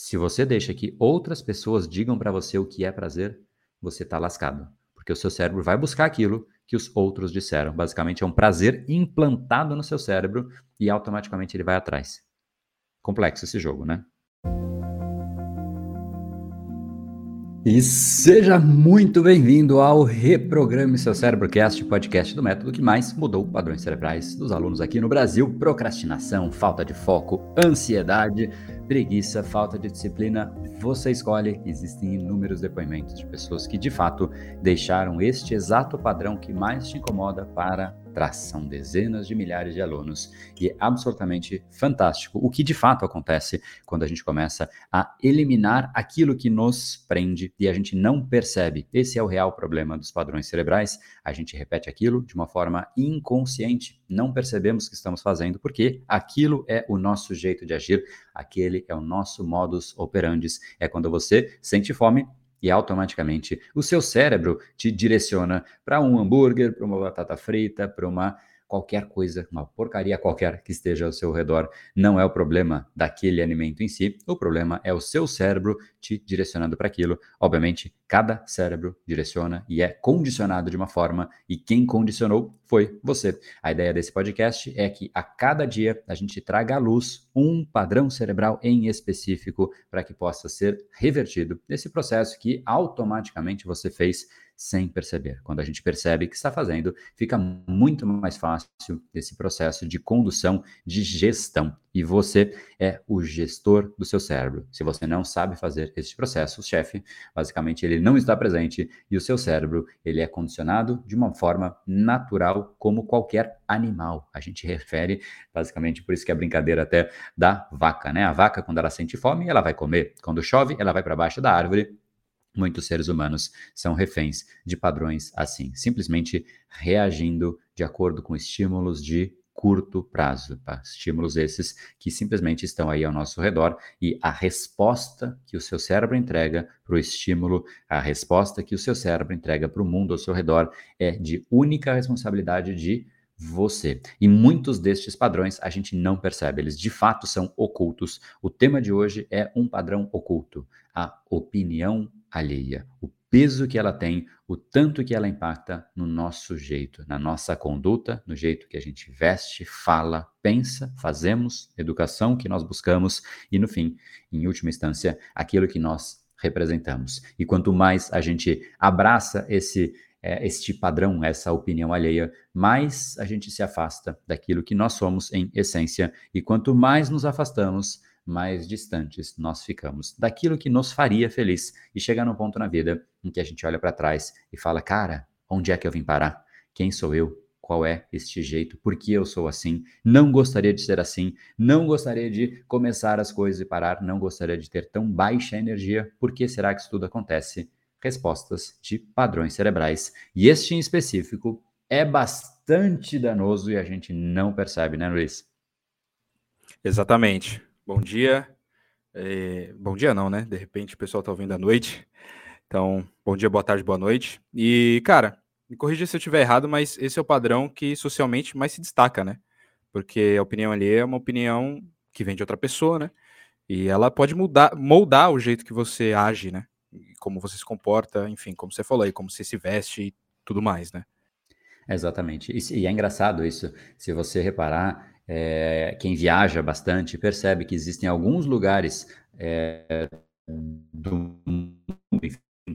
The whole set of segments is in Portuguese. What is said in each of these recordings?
Se você deixa que outras pessoas digam para você o que é prazer, você está lascado. Porque o seu cérebro vai buscar aquilo que os outros disseram. Basicamente, é um prazer implantado no seu cérebro e automaticamente ele vai atrás. Complexo esse jogo, né? E seja muito bem-vindo ao Reprograme Seu Cérebrocast, podcast do método que mais mudou padrões cerebrais dos alunos aqui no Brasil. Procrastinação, falta de foco, ansiedade, preguiça, falta de disciplina. Você escolhe. Existem inúmeros depoimentos de pessoas que de fato deixaram este exato padrão que mais te incomoda para são dezenas de milhares de alunos e é absolutamente fantástico o que de fato acontece quando a gente começa a eliminar aquilo que nos prende e a gente não percebe. Esse é o real problema dos padrões cerebrais. A gente repete aquilo de uma forma inconsciente, não percebemos que estamos fazendo porque aquilo é o nosso jeito de agir, aquele é o nosso modus operandi. É quando você sente fome, e automaticamente o seu cérebro te direciona para um hambúrguer, para uma batata frita, para uma qualquer coisa, uma porcaria qualquer que esteja ao seu redor. Não é o problema daquele alimento em si, o problema é o seu cérebro te direcionando para aquilo. Obviamente, cada cérebro direciona e é condicionado de uma forma, e quem condicionou foi você. A ideia desse podcast é que a cada dia a gente traga à luz um padrão cerebral em específico para que possa ser revertido nesse processo que automaticamente você fez sem perceber. Quando a gente percebe que está fazendo, fica muito mais fácil esse processo de condução, de gestão. E você é o gestor do seu cérebro. Se você não sabe fazer esse processo, o chefe, basicamente, ele não está presente e o seu cérebro, ele é condicionado de uma forma natural, como qualquer animal. A gente refere, basicamente, por isso que é a brincadeira até da vaca, né? A vaca, quando ela sente fome, ela vai comer. Quando chove, ela vai para baixo da árvore Muitos seres humanos são reféns de padrões assim, simplesmente reagindo de acordo com estímulos de curto prazo, tá? estímulos esses que simplesmente estão aí ao nosso redor e a resposta que o seu cérebro entrega para o estímulo, a resposta que o seu cérebro entrega para o mundo ao seu redor é de única responsabilidade de você. E muitos destes padrões a gente não percebe, eles de fato são ocultos. O tema de hoje é um padrão oculto, a opinião alheia, o peso que ela tem, o tanto que ela impacta no nosso jeito, na nossa conduta, no jeito que a gente veste, fala, pensa, fazemos, educação que nós buscamos e, no fim, em última instância, aquilo que nós representamos. E quanto mais a gente abraça esse é, este padrão, essa opinião alheia, mais a gente se afasta daquilo que nós somos em essência. E quanto mais nos afastamos, mais distantes nós ficamos daquilo que nos faria feliz e chegar num ponto na vida em que a gente olha para trás e fala: cara, onde é que eu vim parar? Quem sou eu? Qual é este jeito? Por que eu sou assim? Não gostaria de ser assim. Não gostaria de começar as coisas e parar. Não gostaria de ter tão baixa energia. Por que será que isso tudo acontece? Respostas de padrões cerebrais. E este em específico é bastante danoso e a gente não percebe, né, Luiz? Exatamente. Bom dia. É, bom dia não, né? De repente o pessoal tá ouvindo à noite. Então, bom dia, boa tarde, boa noite. E, cara, me corrija se eu estiver errado, mas esse é o padrão que socialmente mais se destaca, né? Porque a opinião ali é uma opinião que vem de outra pessoa, né? E ela pode mudar, moldar o jeito que você age, né? Como você se comporta, enfim, como você falou aí, como você se veste e tudo mais, né? Exatamente. E, e é engraçado isso. Se você reparar, é, quem viaja bastante percebe que existem alguns lugares é, do mundo,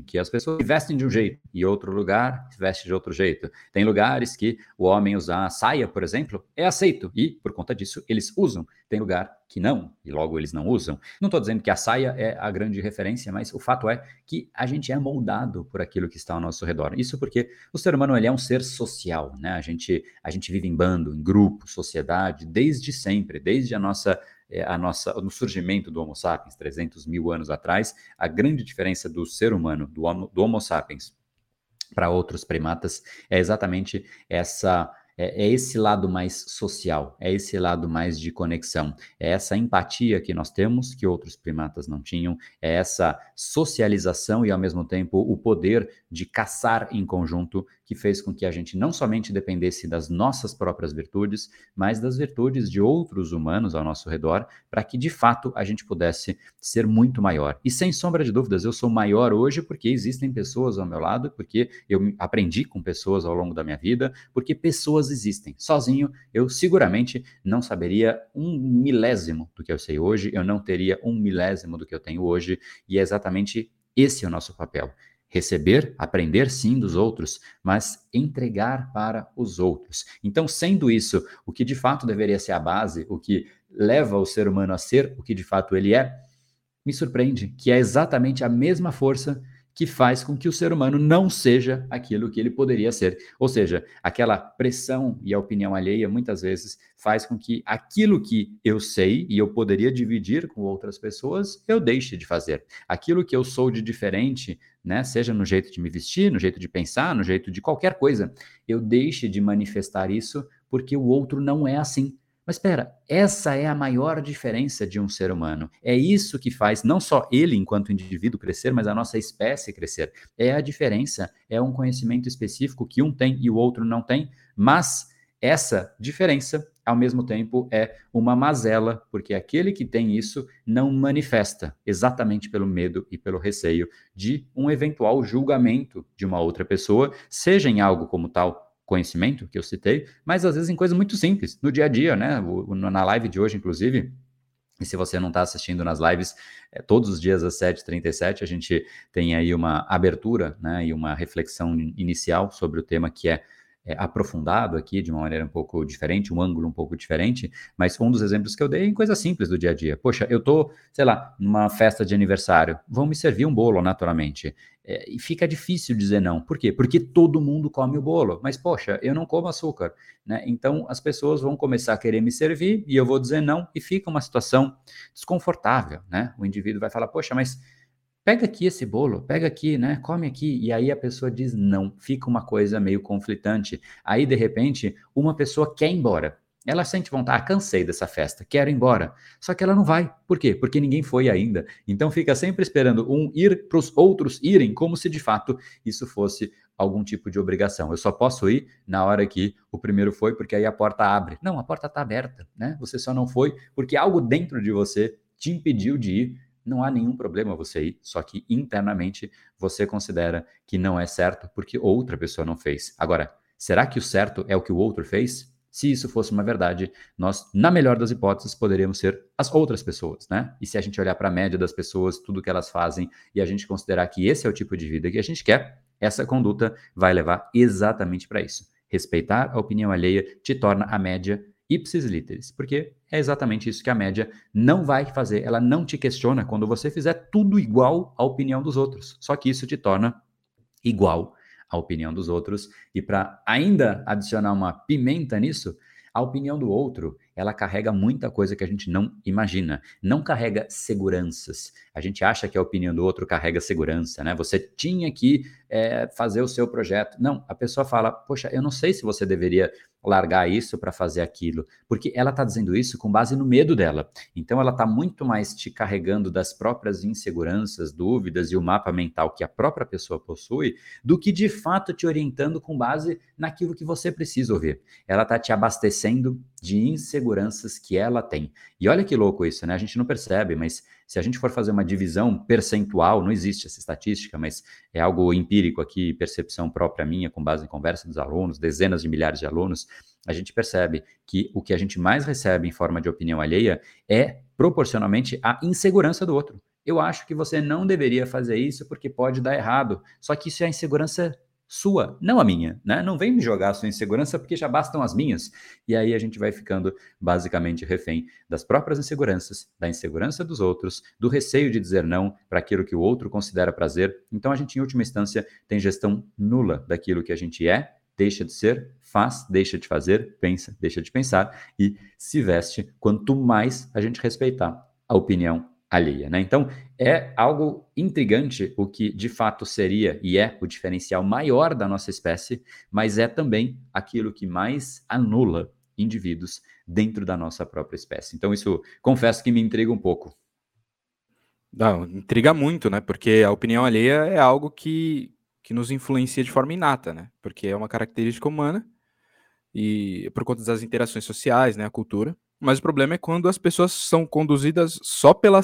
que as pessoas vestem de um jeito e outro lugar veste de outro jeito. Tem lugares que o homem usar saia, por exemplo, é aceito e, por conta disso, eles usam. Tem lugar que não e logo eles não usam. Não estou dizendo que a saia é a grande referência, mas o fato é que a gente é moldado por aquilo que está ao nosso redor. Isso porque o ser humano ele é um ser social, né? A gente, a gente vive em bando, em grupo, sociedade, desde sempre, desde a nossa a nossa, no surgimento do Homo sapiens, 300 mil anos atrás, a grande diferença do ser humano, do Homo, do homo sapiens, para outros primatas, é exatamente essa é, é, esse lado mais social, é esse lado mais de conexão, é essa empatia que nós temos que outros primatas não tinham, é essa socialização e ao mesmo tempo o poder de caçar em conjunto que fez com que a gente não somente dependesse das nossas próprias virtudes, mas das virtudes de outros humanos ao nosso redor, para que de fato a gente pudesse ser muito maior. E sem sombra de dúvidas, eu sou maior hoje porque existem pessoas ao meu lado, porque eu aprendi com pessoas ao longo da minha vida, porque pessoas existem. Sozinho, eu seguramente não saberia um milésimo do que eu sei hoje, eu não teria um milésimo do que eu tenho hoje, e é exatamente esse é o nosso papel Receber, aprender sim dos outros, mas entregar para os outros. Então, sendo isso o que de fato deveria ser a base, o que leva o ser humano a ser o que de fato ele é, me surpreende que é exatamente a mesma força que faz com que o ser humano não seja aquilo que ele poderia ser. Ou seja, aquela pressão e a opinião alheia muitas vezes faz com que aquilo que eu sei e eu poderia dividir com outras pessoas, eu deixe de fazer. Aquilo que eu sou de diferente, né, seja no jeito de me vestir, no jeito de pensar, no jeito de qualquer coisa, eu deixe de manifestar isso porque o outro não é assim. Mas espera, essa é a maior diferença de um ser humano. É isso que faz não só ele, enquanto indivíduo, crescer, mas a nossa espécie crescer. É a diferença, é um conhecimento específico que um tem e o outro não tem, mas essa diferença, ao mesmo tempo, é uma mazela, porque aquele que tem isso não manifesta, exatamente pelo medo e pelo receio de um eventual julgamento de uma outra pessoa, seja em algo como tal conhecimento que eu citei, mas às vezes em coisas muito simples, no dia a dia, né? na live de hoje, inclusive, e se você não está assistindo nas lives, é, todos os dias às 7h37 a gente tem aí uma abertura né, e uma reflexão inicial sobre o tema que é é, aprofundado aqui de uma maneira um pouco diferente, um ângulo um pouco diferente, mas um dos exemplos que eu dei é em coisa simples do dia a dia. Poxa, eu tô, sei lá, numa festa de aniversário, vão me servir um bolo naturalmente. É, e fica difícil dizer não. Por quê? Porque todo mundo come o bolo. Mas, poxa, eu não como açúcar. Né? Então, as pessoas vão começar a querer me servir e eu vou dizer não e fica uma situação desconfortável. Né? O indivíduo vai falar, poxa, mas pega aqui esse bolo, pega aqui, né? Come aqui. E aí a pessoa diz não. Fica uma coisa meio conflitante. Aí, de repente, uma pessoa quer ir embora. Ela sente vontade, ah, cansei dessa festa, quero ir embora. Só que ela não vai. Por quê? Porque ninguém foi ainda. Então fica sempre esperando um ir para os outros irem, como se de fato isso fosse algum tipo de obrigação. Eu só posso ir na hora que o primeiro foi, porque aí a porta abre. Não, a porta está aberta, né? Você só não foi porque algo dentro de você te impediu de ir não há nenhum problema você ir, só que internamente você considera que não é certo porque outra pessoa não fez. Agora, será que o certo é o que o outro fez? Se isso fosse uma verdade, nós, na melhor das hipóteses, poderíamos ser as outras pessoas, né? E se a gente olhar para a média das pessoas, tudo que elas fazem, e a gente considerar que esse é o tipo de vida que a gente quer, essa conduta vai levar exatamente para isso. Respeitar a opinião alheia te torna a média ipsis literis, porque é exatamente isso que a média não vai fazer. Ela não te questiona quando você fizer tudo igual à opinião dos outros. Só que isso te torna igual à opinião dos outros. E para ainda adicionar uma pimenta nisso, a opinião do outro, ela carrega muita coisa que a gente não imagina. Não carrega seguranças. A gente acha que a opinião do outro carrega segurança, né? Você tinha que é, fazer o seu projeto. Não, a pessoa fala, poxa, eu não sei se você deveria largar isso para fazer aquilo, porque ela está dizendo isso com base no medo dela. Então ela está muito mais te carregando das próprias inseguranças, dúvidas e o mapa mental que a própria pessoa possui, do que de fato te orientando com base naquilo que você precisa ouvir. Ela está te abastecendo de inseguranças que ela tem. E olha que louco isso, né? A gente não percebe, mas se a gente for fazer uma divisão percentual, não existe essa estatística, mas é algo empírico aqui, percepção própria minha, com base em conversa dos alunos, dezenas de milhares de alunos, a gente percebe que o que a gente mais recebe em forma de opinião alheia é proporcionalmente a insegurança do outro. Eu acho que você não deveria fazer isso porque pode dar errado. Só que isso é a insegurança sua, não a minha, né? Não vem me jogar a sua insegurança porque já bastam as minhas. E aí a gente vai ficando basicamente refém das próprias inseguranças, da insegurança dos outros, do receio de dizer não para aquilo que o outro considera prazer. Então a gente, em última instância, tem gestão nula daquilo que a gente é, deixa de ser, faz, deixa de fazer, pensa, deixa de pensar e se veste quanto mais a gente respeitar a opinião alheia. Né? Então, é algo intrigante o que de fato seria e é o diferencial maior da nossa espécie, mas é também aquilo que mais anula indivíduos dentro da nossa própria espécie. Então, isso confesso que me intriga um pouco. Não, intriga muito, né? Porque a opinião alheia é algo que que nos influencia de forma inata, né? Porque é uma característica humana e por conta das interações sociais, né, a cultura. Mas o problema é quando as pessoas são conduzidas só pela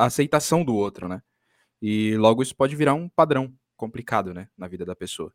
aceitação do outro, né? E logo isso pode virar um padrão complicado, né, na vida da pessoa.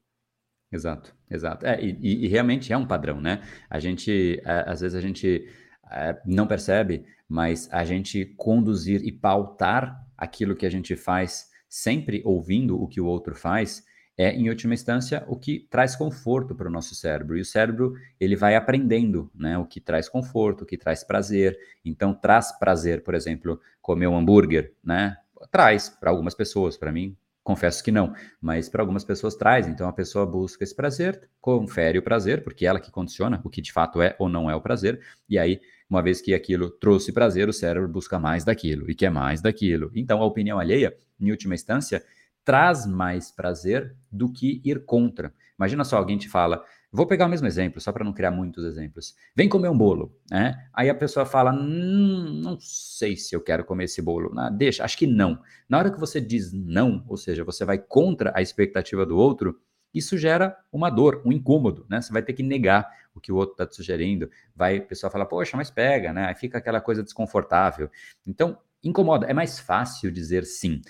Exato, exato. É, e, e, realmente é um padrão, né? A gente, às vezes a gente é, não percebe, mas a gente conduzir e pautar aquilo que a gente faz, sempre ouvindo o que o outro faz, é, em última instância, o que traz conforto para o nosso cérebro. E o cérebro, ele vai aprendendo, né? O que traz conforto, o que traz prazer. Então, traz prazer, por exemplo, comer um hambúrguer, né? Traz para algumas pessoas, para mim, Confesso que não, mas para algumas pessoas traz. Então a pessoa busca esse prazer, confere o prazer, porque é ela que condiciona o que de fato é ou não é o prazer. E aí, uma vez que aquilo trouxe prazer, o cérebro busca mais daquilo e quer mais daquilo. Então a opinião alheia, em última instância, traz mais prazer do que ir contra. Imagina só, alguém te fala, Vou pegar o mesmo exemplo, só para não criar muitos exemplos. Vem comer um bolo, né? Aí a pessoa fala: hum, não sei se eu quero comer esse bolo. Ah, deixa, acho que não. Na hora que você diz não, ou seja, você vai contra a expectativa do outro, isso gera uma dor, um incômodo, né? Você vai ter que negar o que o outro está te sugerindo. Vai, a pessoa fala, poxa, mas pega, né? Aí fica aquela coisa desconfortável. Então, incomoda. É mais fácil dizer sim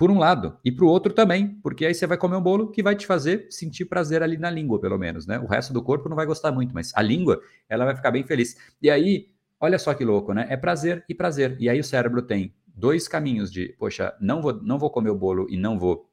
por um lado, e para o outro também, porque aí você vai comer um bolo que vai te fazer sentir prazer ali na língua, pelo menos, né? O resto do corpo não vai gostar muito, mas a língua, ela vai ficar bem feliz. E aí, olha só que louco, né? É prazer e prazer. E aí o cérebro tem dois caminhos de, poxa, não vou, não vou comer o bolo e não vou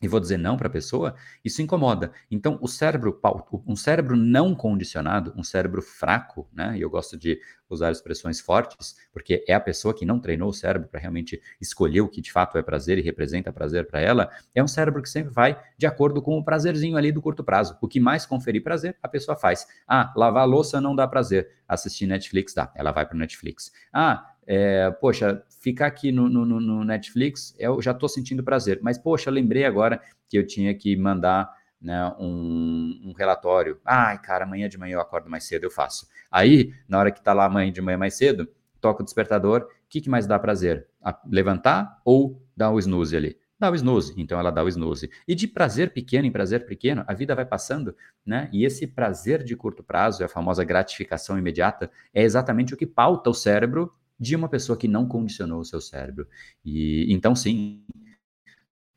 e vou dizer não para a pessoa, isso incomoda. Então, o cérebro, um cérebro não condicionado, um cérebro fraco, né? E eu gosto de usar expressões fortes, porque é a pessoa que não treinou o cérebro para realmente escolher o que de fato é prazer e representa prazer para ela, é um cérebro que sempre vai de acordo com o prazerzinho ali do curto prazo. O que mais conferir prazer, a pessoa faz. Ah, lavar louça não dá prazer. Assistir Netflix dá. Ela vai para Netflix. Ah, é, poxa, ficar aqui no, no, no, Netflix, eu já estou sentindo prazer. Mas, poxa, lembrei agora que eu tinha que mandar né, um, um, relatório. Ai, cara, amanhã de manhã eu acordo mais cedo, eu faço. Aí, na hora que está lá amanhã de manhã mais cedo, toca o despertador. O que, que mais dá prazer? A levantar ou dar o snooze ali? Dá o snooze, então ela dá o snooze. E de prazer pequeno em prazer pequeno, a vida vai passando, né? E esse prazer de curto prazo, a famosa gratificação imediata, é exatamente o que pauta o cérebro de uma pessoa que não condicionou o seu cérebro. E então, sim,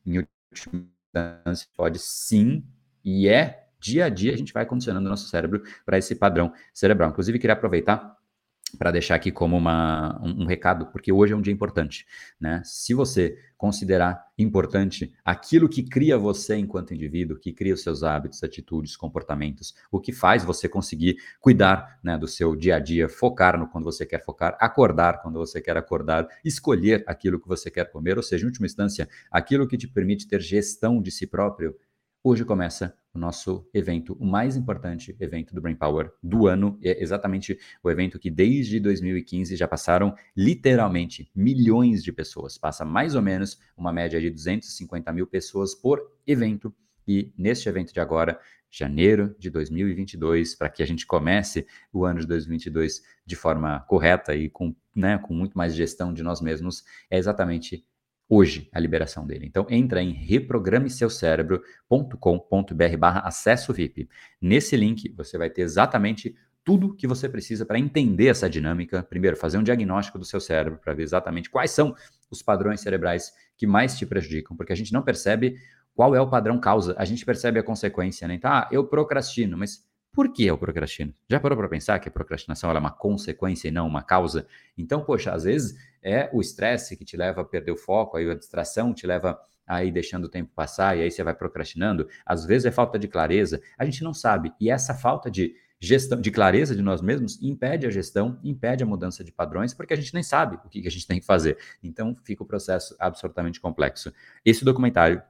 em última instância, pode sim, e é dia a dia a gente vai condicionando o nosso cérebro para esse padrão cerebral. Inclusive, queria aproveitar para deixar aqui como uma, um, um, recado, porque hoje é um dia importante, né? Se você considerar importante aquilo que cria você enquanto indivíduo, que cria os seus hábitos, atitudes, comportamentos, o que faz você conseguir cuidar né, do seu dia a dia, focar no quando você quer focar, acordar quando você quer acordar, escolher aquilo que você quer comer, ou seja, em última instância, aquilo que te permite ter gestão de si próprio, Hoje começa o nosso evento, o mais importante evento do Brain Power do ano, é exatamente o evento que desde 2015 já passaram literalmente milhões de pessoas. Passa mais ou menos uma média de 250 mil pessoas por evento. E neste evento de agora, janeiro de 2022, para que a gente comece o ano de 2022 de forma correta e com, né, com muito mais gestão de nós mesmos, é exatamente hoje a liberação dele. Então entra em reprogrameseucerebro.com.br barra acesso VIP. Nesse link você vai ter exatamente tudo que você precisa para entender essa dinâmica. Primeiro, fazer um diagnóstico do seu cérebro para ver exatamente quais são os padrões cerebrais que mais te prejudicam, porque a gente não percebe qual é o padrão causa, a gente percebe a consequência, né? Então, ah, eu procrastino, mas por que eu procrastino? Já parou para pensar que a procrastinação é uma consequência e não uma causa? Então, poxa, às vezes é o estresse que te leva a perder o foco, aí a distração te leva a ir deixando o tempo passar e aí você vai procrastinando. Às vezes é falta de clareza, a gente não sabe. E essa falta de gestão, de clareza de nós mesmos, impede a gestão, impede a mudança de padrões, porque a gente nem sabe o que a gente tem que fazer. Então fica o processo absolutamente complexo. Esse documentário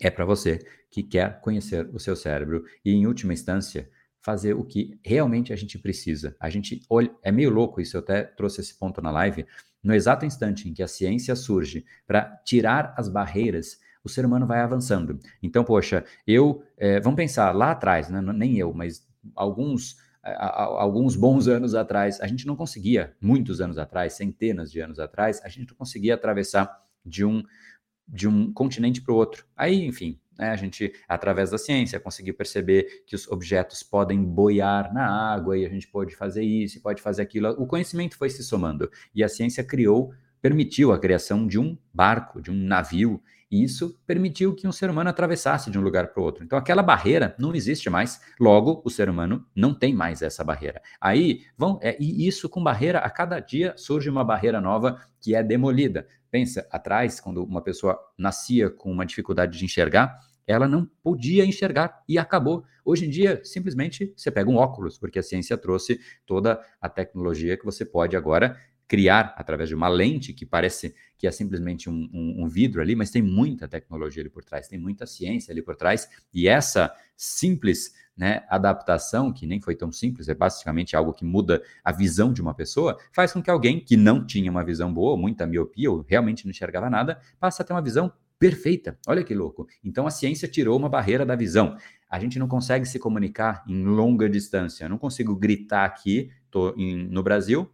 é para você que quer conhecer o seu cérebro e, em última instância, fazer o que realmente a gente precisa. A gente olha, é meio louco isso, eu até trouxe esse ponto na live. No exato instante em que a ciência surge para tirar as barreiras, o ser humano vai avançando. Então, poxa, eu, é, vamos pensar lá atrás, né? nem eu, mas alguns alguns bons anos atrás, a gente não conseguia, muitos anos atrás, centenas de anos atrás, a gente não conseguia atravessar de um de um continente para o outro. Aí, enfim, Né? A gente, através da ciência, conseguiu perceber que os objetos podem boiar na água e a gente pode fazer isso, pode fazer aquilo. O conhecimento foi se somando e a ciência criou, permitiu a criação de um barco, de um navio, e isso permitiu que um ser humano atravessasse de um lugar para o outro. Então aquela barreira não existe mais, logo o ser humano não tem mais essa barreira. Aí vão, é, e isso com barreira, a cada dia surge uma barreira nova que é demolida. Pensa, atrás, quando uma pessoa nascia com uma dificuldade de enxergar, ela não podia enxergar e acabou. Hoje em dia, simplesmente você pega um óculos, porque a ciência trouxe toda a tecnologia que você pode agora criar através de uma lente que parece que é simplesmente um, um, um, vidro ali, mas tem muita tecnologia ali por trás, tem muita ciência ali por trás, e essa simples né, adaptação, que nem foi tão simples, é basicamente algo que muda a visão de uma pessoa, faz com que alguém que não tinha uma visão boa, muita miopia, ou realmente não enxergava nada, passe a ter uma visão perfeita. Olha que louco. Então a ciência tirou uma barreira da visão. A gente não consegue se comunicar em longa distância. Eu não consigo gritar aqui, tô no Brasil,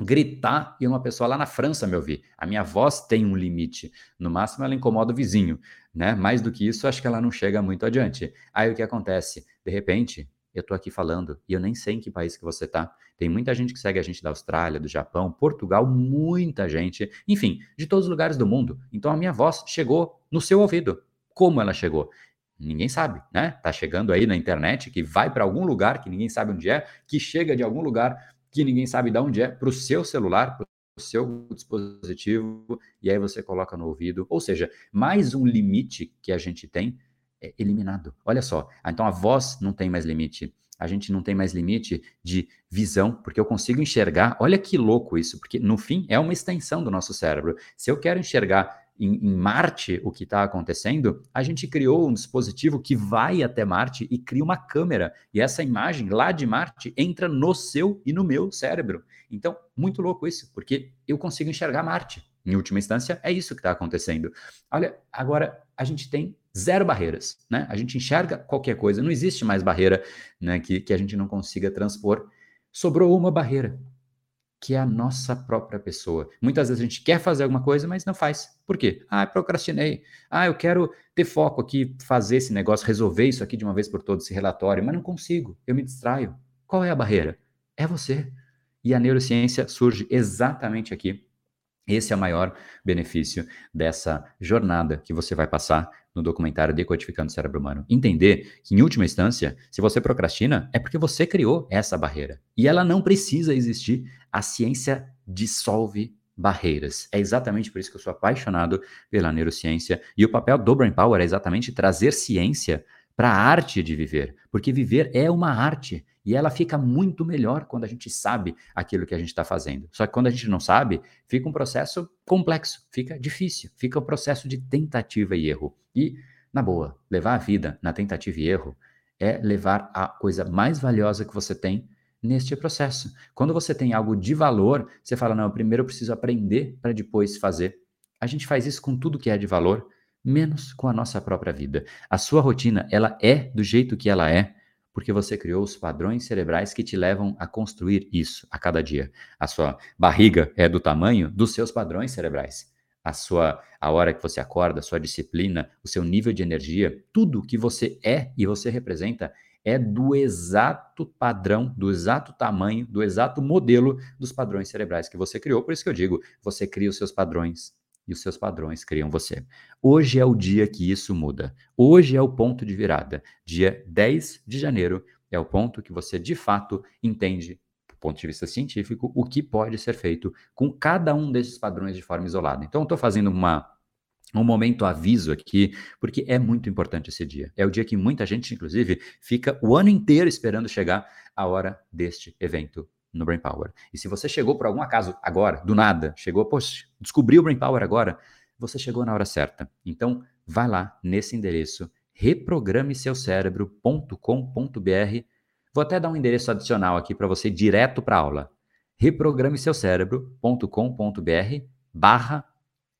gritar e uma pessoa lá na França me ouvir. A minha voz tem um limite. No máximo, ela incomoda o vizinho, né? Mais do que isso, acho que ela não chega muito adiante. Aí o que acontece? De repente, eu estou aqui falando e eu nem sei em que país que você está. Tem muita gente que segue a gente da Austrália, do Japão, Portugal, muita gente, enfim, de todos os lugares do mundo. Então a minha voz chegou no seu ouvido. Como ela chegou? Ninguém sabe, né? Tá chegando aí na internet, que vai para algum lugar que ninguém sabe onde é, que chega de algum lugar que ninguém sabe de onde é, para o seu celular, para o seu dispositivo, e aí você coloca no ouvido. Ou seja, mais um limite que a gente tem é eliminado. Olha só, então a voz não tem mais limite. A gente não tem mais limite de visão, porque eu consigo enxergar. Olha que louco isso, porque no fim é uma extensão do nosso cérebro. Se eu quero enxergar em, em Marte o que está acontecendo, a gente criou um dispositivo que vai até Marte e cria uma câmera. E essa imagem lá de Marte entra no seu e no meu cérebro. Então, muito louco isso, porque eu consigo enxergar Marte. Em última instância, é isso que está acontecendo. Olha, agora a gente tem zero barreiras, né? A gente enxerga qualquer coisa, não existe mais barreira né, que, que a gente não consiga transpor. Sobrou uma barreira, que é a nossa própria pessoa. Muitas vezes a gente quer fazer alguma coisa, mas não faz. Por quê? Ah, procrastinei. Ah, eu quero ter foco aqui, fazer esse negócio, resolver isso aqui de uma vez por todas, esse relatório, mas não consigo. Eu me distraio. Qual é a barreira? É você. E a neurociência surge exatamente aqui. Esse é o maior benefício dessa jornada que você vai passar no documentário Decodificando o Cérebro Humano. Entender que, em última instância, se você procrastina, é porque você criou essa barreira. E ela não precisa existir. A ciência dissolve barreiras. É exatamente por isso que eu sou apaixonado pela neurociência. E o papel do Brain Power é exatamente trazer ciência para a arte de viver. Porque viver é uma arte. E ela fica muito melhor quando a gente sabe aquilo que a gente está fazendo. Só que quando a gente não sabe, fica um processo complexo, fica difícil, fica um processo de tentativa e erro. E, na boa, levar a vida na tentativa e erro é levar a coisa mais valiosa que você tem neste processo. Quando você tem algo de valor, você fala: não, primeiro eu preciso aprender para depois fazer. A gente faz isso com tudo que é de valor, menos com a nossa própria vida. A sua rotina, ela é do jeito que ela é porque você criou os padrões cerebrais que te levam a construir isso a cada dia. A sua barriga é do tamanho dos seus padrões cerebrais. A sua a hora que você acorda, a sua disciplina, o seu nível de energia, tudo que você é e você representa é do exato padrão, do exato tamanho, do exato modelo dos padrões cerebrais que você criou. Por isso que eu digo, você cria os seus padrões e os seus padrões criam você. Hoje é o dia que isso muda. Hoje é o ponto de virada. Dia 10 de janeiro é o ponto que você de fato entende, do ponto de vista científico, o que pode ser feito com cada um desses padrões de forma isolada. Então, estou fazendo uma um momento aviso aqui, porque é muito importante esse dia. É o dia que muita gente, inclusive, fica o ano inteiro esperando chegar a hora deste evento no Brain Power. E se você chegou por algum acaso agora, do nada, chegou, poxa, descobriu o Brain Power agora, você chegou na hora certa. Então, vai lá nesse endereço reprogrameseucerebro.com.br. Vou até dar um endereço adicional aqui para você direto para aula. reprogrameseucerebro.com.br barra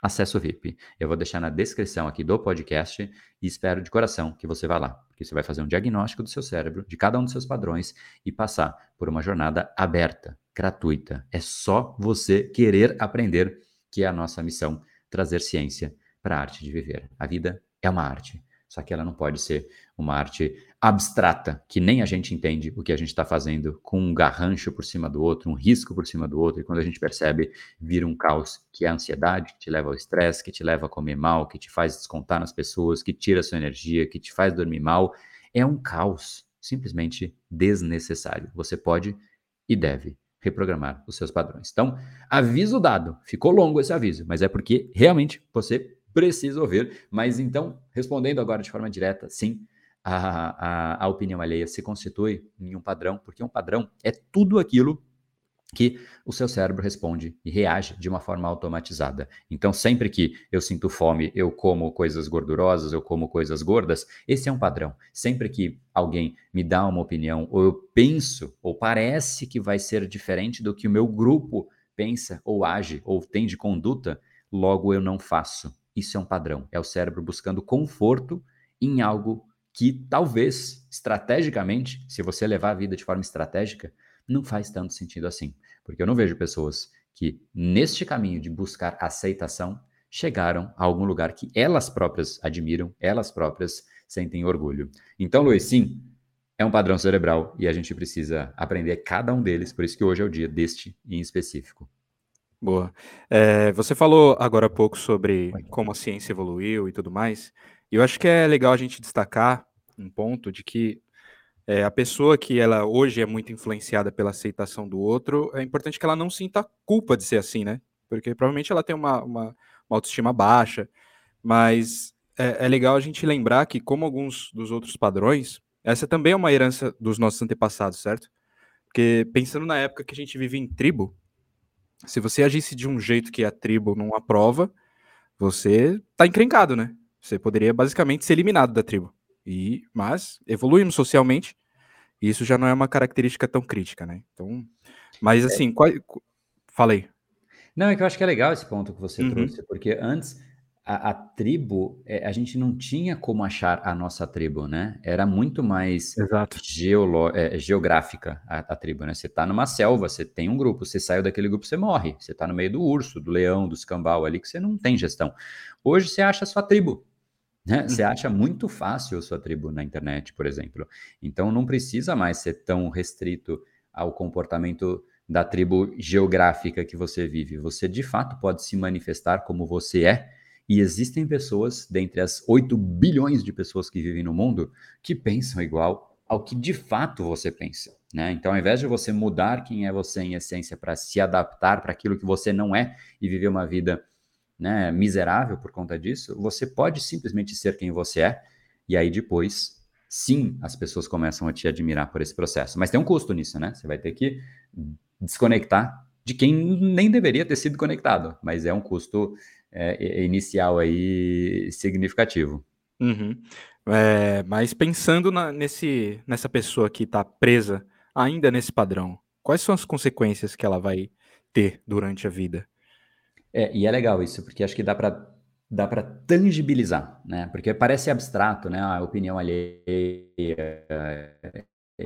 acesso VIP. Eu vou deixar na descrição aqui do podcast e espero de coração que você vá lá, porque você vai fazer um diagnóstico do seu cérebro, de cada um dos seus padrões e passar por uma jornada aberta, gratuita. É só você querer aprender, que é a nossa missão, trazer ciência para a arte de viver. A vida é uma arte. Só que ela não pode ser uma arte abstrata, que nem a gente entende o que a gente está fazendo, com um garrancho por cima do outro, um risco por cima do outro, e quando a gente percebe, vira um caos, que é a ansiedade, que te leva ao estresse, que te leva a comer mal, que te faz descontar nas pessoas, que tira sua energia, que te faz dormir mal. É um caos simplesmente desnecessário. Você pode e deve reprogramar os seus padrões. Então, aviso dado. Ficou longo esse aviso, mas é porque realmente você precisa ouvir. Mas então, respondendo agora de forma direta, sim, a, a, a opinião alheia se constitui em um padrão, porque um padrão é tudo aquilo que o seu cérebro responde e reage de uma forma automatizada. Então, sempre que eu sinto fome, eu como coisas gordurosas, eu como coisas gordas, esse é um padrão. Sempre que alguém me dá uma opinião, ou eu penso, ou parece que vai ser diferente do que o meu grupo pensa, ou age, ou tem de conduta, logo eu não faço. Isso é um padrão. É o cérebro buscando conforto em algo que talvez, estrategicamente, se você levar a vida de forma estratégica, não faz tanto sentido assim. Porque eu não vejo pessoas que, neste caminho de buscar aceitação, chegaram a algum lugar que elas próprias admiram, elas próprias sentem orgulho. Então, Luiz, sim, é um padrão cerebral e a gente precisa aprender cada um deles, por isso que hoje é o dia deste em específico. Boa. É, você falou agora há pouco sobre como a ciência evoluiu e tudo mais, e eu acho que é legal a gente destacar um ponto de que é, a pessoa que ela hoje é muito influenciada pela aceitação do outro, é importante que ela não sinta culpa de ser assim, né? Porque provavelmente ela tem uma, uma, uma autoestima baixa, mas é, é, legal a gente lembrar que, como alguns dos outros padrões, essa também é uma herança dos nossos antepassados, certo? Porque pensando na época que a gente vive em tribo, se você agisse de um jeito que a tribo não aprova, você tá encrencado, né? Você poderia basicamente ser eliminado da tribo. E, mas evoluímos socialmente, e isso já não é uma característica tão crítica, né? Então, mas é. assim, qual, falei. Não, é que eu acho que é legal esse ponto que você uhum. trouxe, porque antes a, a, tribo, é, a gente não tinha como achar a nossa tribo, né? Era muito mais geolo, é, geográfica a, a, tribo, né? Você tá numa selva, você tem um grupo, você saiu daquele grupo, você morre. Você tá no meio do urso, do leão, do escambau ali, que você não tem gestão. Hoje você acha a sua tribo. Né? Você uhum. acha muito fácil a sua tribo na internet, por exemplo. Então não precisa mais ser tão restrito ao comportamento da tribo geográfica que você vive. Você de fato pode se manifestar como você é. E existem pessoas, dentre as 8 bilhões de pessoas que vivem no mundo, que pensam igual ao que de fato você pensa. Né? Então, ao invés de você mudar quem é você em essência para se adaptar para aquilo que você não é e viver uma vida né, miserável por conta disso, você pode simplesmente ser quem você é, e aí depois, sim, as pessoas começam a te admirar por esse processo. Mas tem um custo nisso, né? Você vai ter que desconectar de quem nem deveria ter sido conectado, mas é um custo é, inicial aí significativo. Uhum. É, mas pensando na, nesse, nessa pessoa que está presa ainda nesse padrão, quais são as consequências que ela vai ter durante a vida? É, e é legal isso, porque acho que dá para dá para tangibilizar, né? Porque parece abstrato, né? A opinião alheia, é, é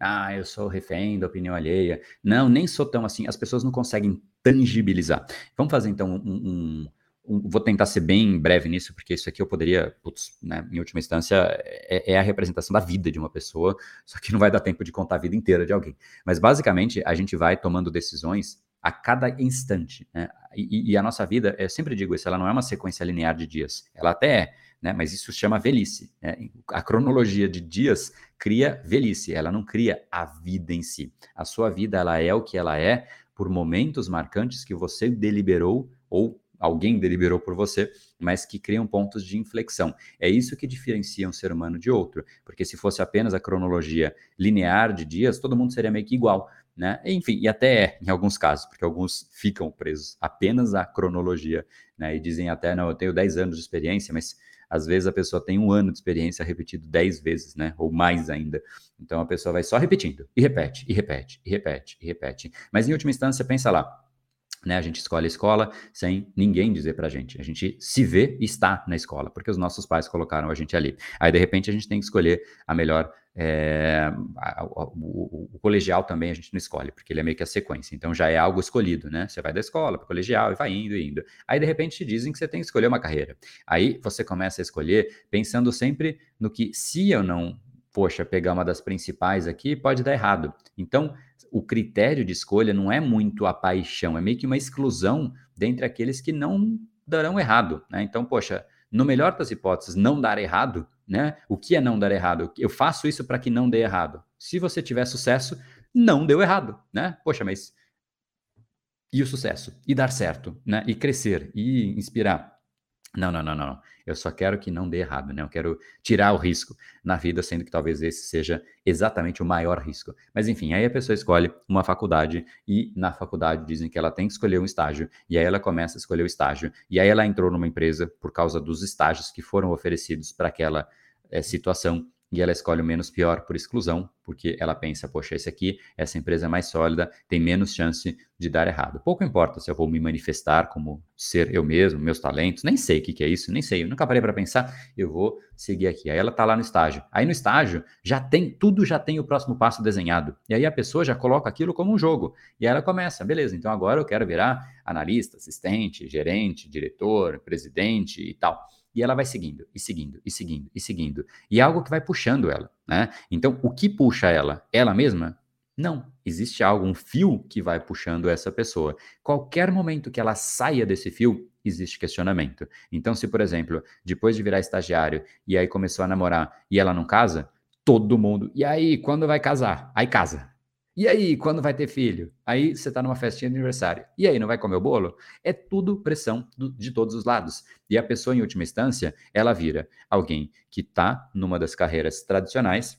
ah, eu sou refém da opinião alheia. Não, nem sou tão assim. As pessoas não conseguem tangibilizar. Vamos fazer então um, um, um vou tentar ser bem breve nisso, porque isso aqui eu poderia, putz, né, em última instância, é, é, a representação da vida de uma pessoa, só que não vai dar tempo de contar a vida inteira de alguém. Mas basicamente a gente vai tomando decisões a cada instante. Né? E, e, a nossa vida, eu sempre digo isso, ela não é uma sequência linear de dias. Ela até é, né? mas isso chama velhice. Né? A cronologia de dias cria velhice, ela não cria a vida em si. A sua vida, ela é o que ela é por momentos marcantes que você deliberou ou alguém deliberou por você, mas que criam pontos de inflexão. É isso que diferencia um ser humano de outro, porque se fosse apenas a cronologia linear de dias, todo mundo seria meio que igual né? Enfim, e até é, em alguns casos, porque alguns ficam presos apenas à cronologia, né? E dizem até, não, eu tenho 10 anos de experiência, mas às vezes a pessoa tem um ano de experiência repetido 10 vezes, né? Ou mais ainda. Então a pessoa vai só repetindo, e repete, e repete, e repete, e repete. Mas em última instância, pensa lá, Né, a gente escolhe a escola sem ninguém dizer pra gente. A gente se vê e está na escola, porque os nossos pais colocaram a gente ali. Aí, de repente, a gente tem que escolher a melhor. É, a, a, o, o, colegial também a gente não escolhe, porque ele é meio que a sequência. Então já é algo escolhido, né? Você vai da escola para o colegial e vai indo e indo. Aí, de repente, te dizem que você tem que escolher uma carreira. Aí você começa a escolher pensando sempre no que, se eu não poxa, pegar uma das principais aqui, pode dar errado. Então, o critério de escolha não é muito a paixão, é meio que uma exclusão dentre aqueles que não darão errado. Né? Então, poxa, no melhor das hipóteses, não dar errado, né? O que é não dar errado? Eu faço isso para que não dê errado. Se você tiver sucesso, não deu errado, né? Poxa, mas e o sucesso? E dar certo, né? E crescer, e inspirar. Não, não, não, não. Eu só quero que não dê errado, né? Eu quero tirar o risco na vida, sendo que talvez esse seja exatamente o maior risco. Mas enfim, aí a pessoa escolhe uma faculdade e na faculdade dizem que ela tem que escolher um estágio, e aí ela começa a escolher o estágio, e aí ela entrou numa empresa por causa dos estágios que foram oferecidos para aquela é, situação e ela escolhe o menos pior por exclusão, porque ela pensa, poxa, esse aqui, essa empresa é mais sólida, tem menos chance de dar errado. Pouco importa se eu vou me manifestar como ser eu mesmo, meus talentos, nem sei o que, que é isso, nem sei, eu nunca parei para pensar, eu vou seguir aqui. Aí ela tá lá no estágio. Aí no estágio já tem, tudo já tem o próximo passo desenhado. E aí a pessoa já coloca aquilo como um jogo. E aí ela começa, beleza, então agora eu quero virar analista, assistente, gerente, diretor, presidente e tal. E ela vai seguindo, e seguindo, e seguindo, e seguindo. E é algo que vai puxando ela, né? Então, o que puxa ela? Ela mesma? Não. Existe algo, um fio que vai puxando essa pessoa. Qualquer momento que ela saia desse fio, existe questionamento. Então, se, por exemplo, depois de virar estagiário e aí começou a namorar e ela não casa, todo mundo. E aí, quando vai casar? Aí casa. E aí, quando vai ter filho? Aí você está numa festinha de aniversário. E aí, não vai comer o bolo? É tudo pressão do, de todos os lados. E a pessoa, em última instância, ela vira alguém que está numa das carreiras tradicionais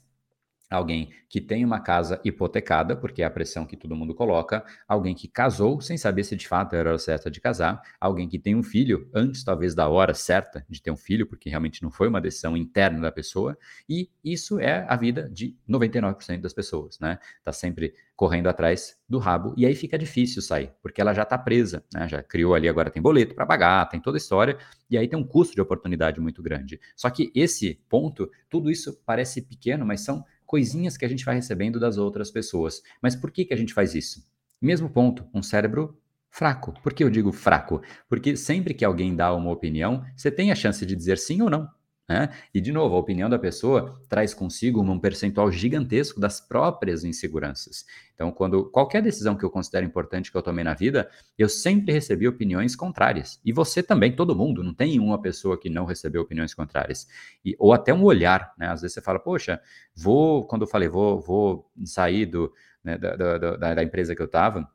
alguém que tem uma casa hipotecada, porque é a pressão que todo mundo coloca, alguém que casou sem saber se de fato era a hora certa de casar, alguém que tem um filho antes talvez da hora certa de ter um filho, porque realmente não foi uma decisão interna da pessoa, e isso é a vida de 99% das pessoas, né? Tá sempre correndo atrás do rabo e aí fica difícil sair, porque ela já está presa, né? Já criou ali agora tem boleto para pagar, tem toda a história e aí tem um custo de oportunidade muito grande. Só que esse ponto, tudo isso parece pequeno, mas são coisinhas que a gente vai recebendo das outras pessoas. Mas por que, que a gente faz isso? Mesmo ponto, um cérebro fraco. Por que eu digo fraco? Porque sempre que alguém dá uma opinião, você tem a chance de dizer sim ou não. Né? E, de novo, a opinião da pessoa traz consigo um percentual gigantesco das próprias inseguranças. Então, quando qualquer decisão que eu considero importante que eu tomei na vida, eu sempre recebi opiniões contrárias. E você também, todo mundo, não tem uma pessoa que não recebeu opiniões contrárias. E, ou até um olhar, né? Às vezes você fala, poxa, vou, quando eu falei, vou, vou sair do, né, da, da, da, da empresa que eu estava,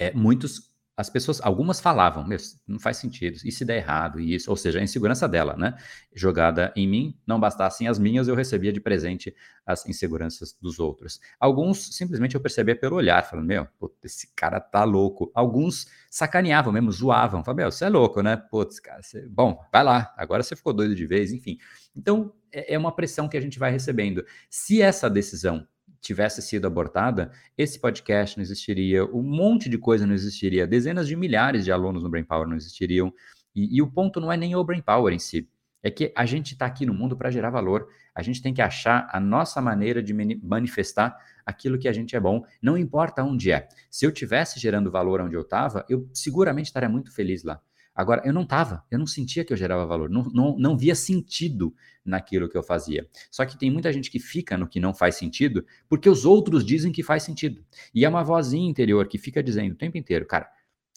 é, muitos as pessoas, algumas falavam, meu, não faz sentido, e se der errado, e isso, ou seja, a insegurança dela, né? Jogada em mim, não bastassem as minhas, eu recebia de presente as inseguranças dos outros. Alguns simplesmente eu percebia pelo olhar, falando, meu, putz, esse cara tá louco. Alguns sacaneavam mesmo, zoavam, falavam, meu, você é louco, né? Putz, cara, você... bom, vai lá, agora você ficou doido de vez, enfim. Então, é, é uma pressão que a gente vai recebendo. Se essa decisão tivesse sido abortada, esse podcast não existiria, um monte de coisa não existiria, dezenas de milhares de alunos no Brain Power não existiriam. E, e o ponto não é nem o Brain Power em si, é que a gente está aqui no mundo para gerar valor. A gente tem que achar a nossa maneira de manifestar aquilo que a gente é bom, não importa onde é. Se eu tivesse gerando valor onde eu estava, eu seguramente estaria muito feliz lá. Agora, eu não estava, eu não sentia que eu gerava valor, não, não, não via sentido naquilo que eu fazia. Só que tem muita gente que fica no que não faz sentido porque os outros dizem que faz sentido. E é uma vozinha interior que fica dizendo o tempo inteiro, cara,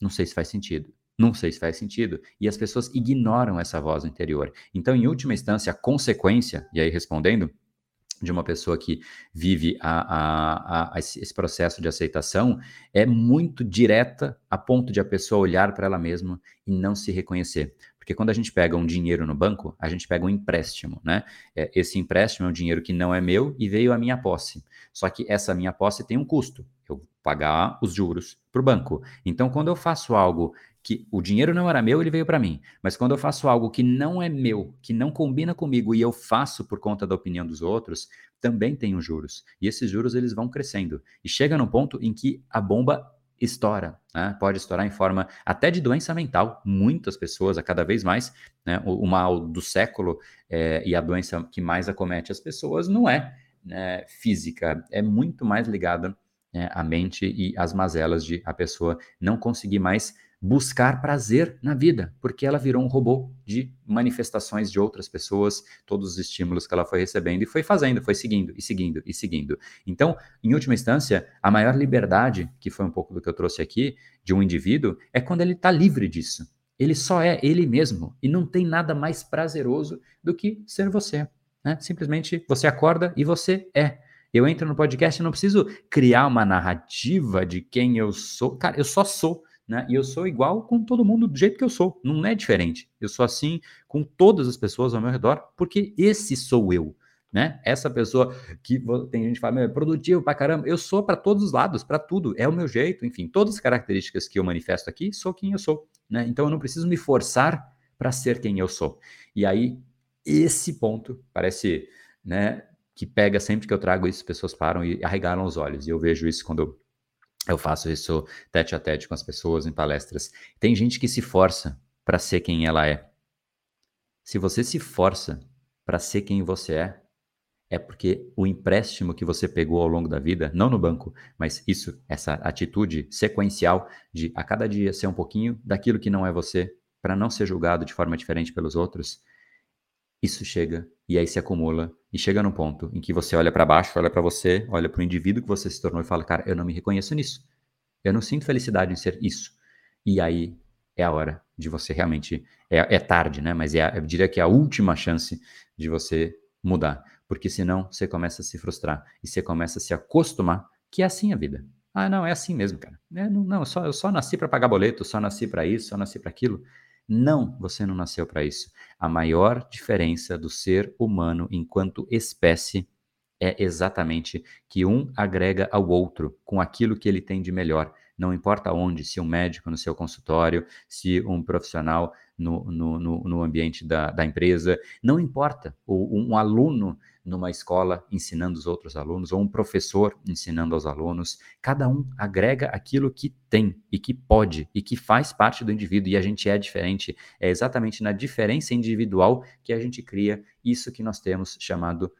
não sei se faz sentido. Não sei se faz sentido. E as pessoas ignoram essa voz interior. Então, em última instância, a consequência, e aí respondendo, de uma pessoa que vive a, a, a, esse processo de aceitação é muito direta a ponto de a pessoa olhar para ela mesma e não se reconhecer. Porque quando a gente pega um dinheiro no banco, a gente pega um empréstimo, né? É, esse empréstimo é um dinheiro que não é meu e veio à minha posse. Só que essa minha posse tem um custo. Eu pagar os juros para o banco. Então, quando eu faço algo que o dinheiro não era meu, ele veio para mim. Mas quando eu faço algo que não é meu, que não combina comigo e eu faço por conta da opinião dos outros, também tenho juros. E esses juros eles vão crescendo. E chega num ponto em que a bomba estoura, né? pode estourar em forma até de doença mental. Muitas pessoas, a cada vez mais, né? o, o, mal do século é, e a doença que mais acomete as pessoas não é né, física, é muito mais ligada né, à mente e às mazelas de a pessoa não conseguir mais buscar prazer na vida, porque ela virou um robô de manifestações de outras pessoas, todos os estímulos que ela foi recebendo e foi fazendo, foi seguindo e seguindo e seguindo. Então, em última instância, a maior liberdade, que foi um pouco do que eu trouxe aqui, de um indivíduo, é quando ele está livre disso. Ele só é ele mesmo e não tem nada mais prazeroso do que ser você. Né? Simplesmente você acorda e você é. Eu entro no podcast e não preciso criar uma narrativa de quem eu sou. Cara, eu só sou né? E eu sou igual com todo mundo do jeito que eu sou, não é diferente. Eu sou assim com todas as pessoas ao meu redor, porque esse sou eu. Né? Essa pessoa que tem gente que fala, é produtivo pra caramba, eu sou para todos os lados, para tudo, é o meu jeito, enfim, todas as características que eu manifesto aqui, sou quem eu sou, né? Então eu não preciso me forçar para ser quem eu sou. E aí esse ponto parece, né, que pega sempre que eu trago isso, as pessoas param e arregalam os olhos. E eu vejo isso quando eu eu faço isso tete a tete com as pessoas em palestras. Tem gente que se força para ser quem ela é. Se você se força para ser quem você é, é porque o empréstimo que você pegou ao longo da vida, não no banco, mas isso, essa atitude sequencial de a cada dia ser um pouquinho daquilo que não é você, para não ser julgado de forma diferente pelos outros, isso chega e aí se acumula e chega num ponto em que você olha para baixo, olha para você, olha para o indivíduo que você se tornou e fala, cara, eu não me reconheço nisso. Eu não sinto felicidade em ser isso. E aí é a hora de você realmente é, é tarde, né? Mas é a, eu diria que é a última chance de você mudar, porque senão você começa a se frustrar e você começa a se acostumar que é assim a vida. Ah, não, é assim mesmo, cara. É, não, não, eu só, eu só nasci para pagar boleto, só nasci para isso, só nasci para aquilo. Não, você não nasceu para isso. A maior diferença do ser humano enquanto espécie é exatamente que um agrega ao outro com aquilo que ele tem de melhor. Não importa onde, se um médico no seu consultório, se um profissional no, no, no, no ambiente da, da, empresa, não importa. Ou um aluno numa escola ensinando os outros alunos, ou um professor ensinando aos alunos. Cada um agrega aquilo que tem e que pode e que faz parte do indivíduo, e a gente é diferente. É exatamente na diferença individual que a gente cria isso que nós temos chamado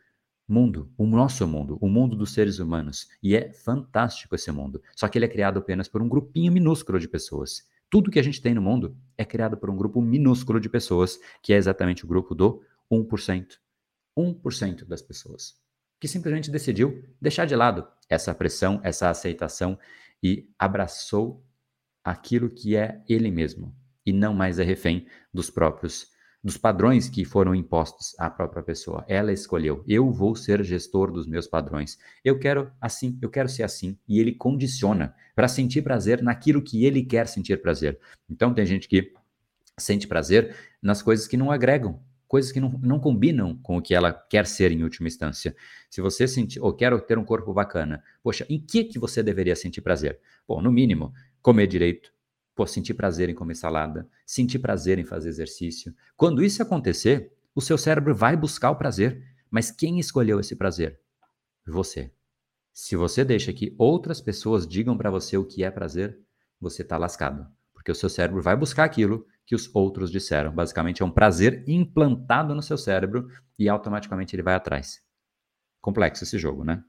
mundo, o nosso mundo, o mundo dos seres humanos. E é fantástico esse mundo. Só que ele é criado apenas por um grupinho minúsculo de pessoas. Tudo que a gente tem no mundo é criado por um grupo minúsculo de pessoas, que é exatamente o grupo do 1%. 1% das pessoas, que simplesmente decidiu deixar de lado essa pressão, essa aceitação e abraçou aquilo que é ele mesmo e não mais é refém dos próprios dos padrões que foram impostos à própria pessoa. Ela escolheu, eu vou ser gestor dos meus padrões. Eu quero assim, eu quero ser assim e ele condiciona para sentir prazer naquilo que ele quer sentir prazer. Então tem gente que sente prazer nas coisas que não agregam coisas que não, não combinam com o que ela quer ser em última instância. Se você sentir, ou quero ter um corpo bacana, poxa, em que que você deveria sentir prazer? Bom, no mínimo, comer direito, pô, sentir prazer em comer salada, sentir prazer em fazer exercício. Quando isso acontecer, o seu cérebro vai buscar o prazer, mas quem escolheu esse prazer? Você. Se você deixa que outras pessoas digam para você o que é prazer, você está lascado, porque o seu cérebro vai buscar aquilo que os outros disseram. Basicamente, é um prazer implantado no seu cérebro e automaticamente ele vai atrás. Complexo esse jogo, né?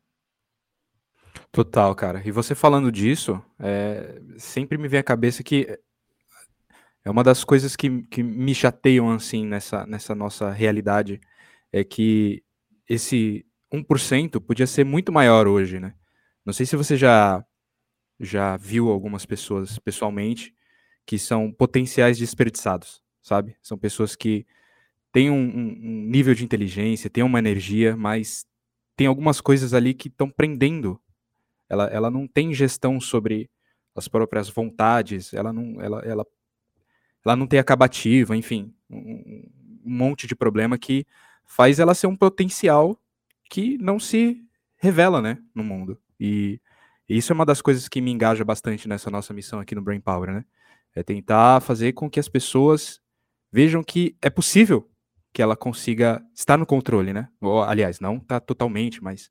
Total, cara. E você falando disso, é, sempre me vem à cabeça que é uma das coisas que, que me chateiam assim nessa, nessa nossa realidade é que esse 1% podia ser muito maior hoje, né? Não sei se você já já viu algumas pessoas pessoalmente que são potenciais desperdiçados, sabe? São pessoas que têm um, um, nível de inteligência, têm uma energia, mas tem algumas coisas ali que estão prendendo. Ela, ela não tem gestão sobre as próprias vontades, ela não, ela, ela, ela não tem acabativa, enfim, um, um monte de problema que faz ela ser um potencial que não se revela, né, no mundo. E, isso é uma das coisas que me engaja bastante nessa nossa missão aqui no Brain Power, né? É tentar fazer com que as pessoas vejam que é possível que ela consiga estar no controle, né? Ou, aliás, não tá totalmente, mas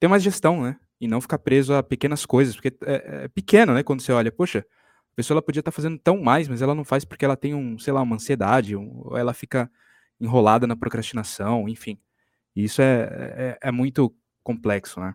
ter mais gestão, né? e não ficar preso a pequenas coisas, porque é, é pequeno, né? Quando você olha, poxa, a pessoa ela podia estar tá fazendo tão mais, mas ela não faz porque ela tem um, sei lá, uma ansiedade, um, ou ela fica enrolada na procrastinação, enfim. E isso é, é, é muito complexo, né?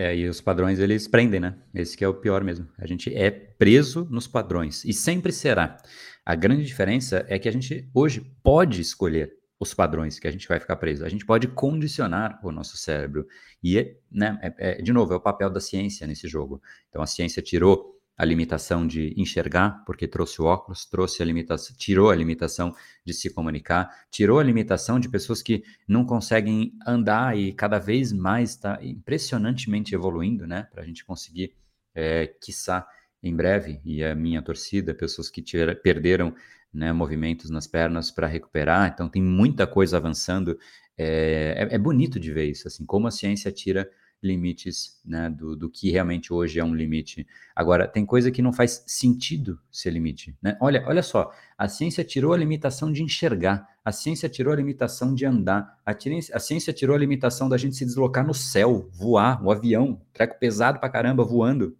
É, e os padrões eles prendem, né? Esse que é o pior mesmo. A gente é preso nos padrões e sempre será. A grande diferença é que a gente hoje pode escolher os padrões que a gente vai ficar preso. A gente pode condicionar o nosso cérebro. E, né, é, é, de novo, é o papel da ciência nesse jogo. Então, a ciência tirou a limitação de enxergar, porque trouxe o óculos, trouxe a limitação, tirou a limitação de se comunicar, tirou a limitação de pessoas que não conseguem andar e cada vez mais está impressionantemente evoluindo, né? Para a gente conseguir, é, quiçá, em breve, e a minha torcida, pessoas que tiver, perderam né, movimentos nas pernas para recuperar. Então tem muita coisa avançando. É, é, é, bonito de ver isso, assim, como a ciência tira limites né, do, do que realmente hoje é um limite. Agora, tem coisa que não faz sentido ser limite. Né? Olha, olha só, a ciência tirou a limitação de enxergar, a ciência tirou a limitação de andar, a, ciência, a ciência tirou a limitação da gente se deslocar no céu, voar, o avião, treco pesado pra caramba, voando.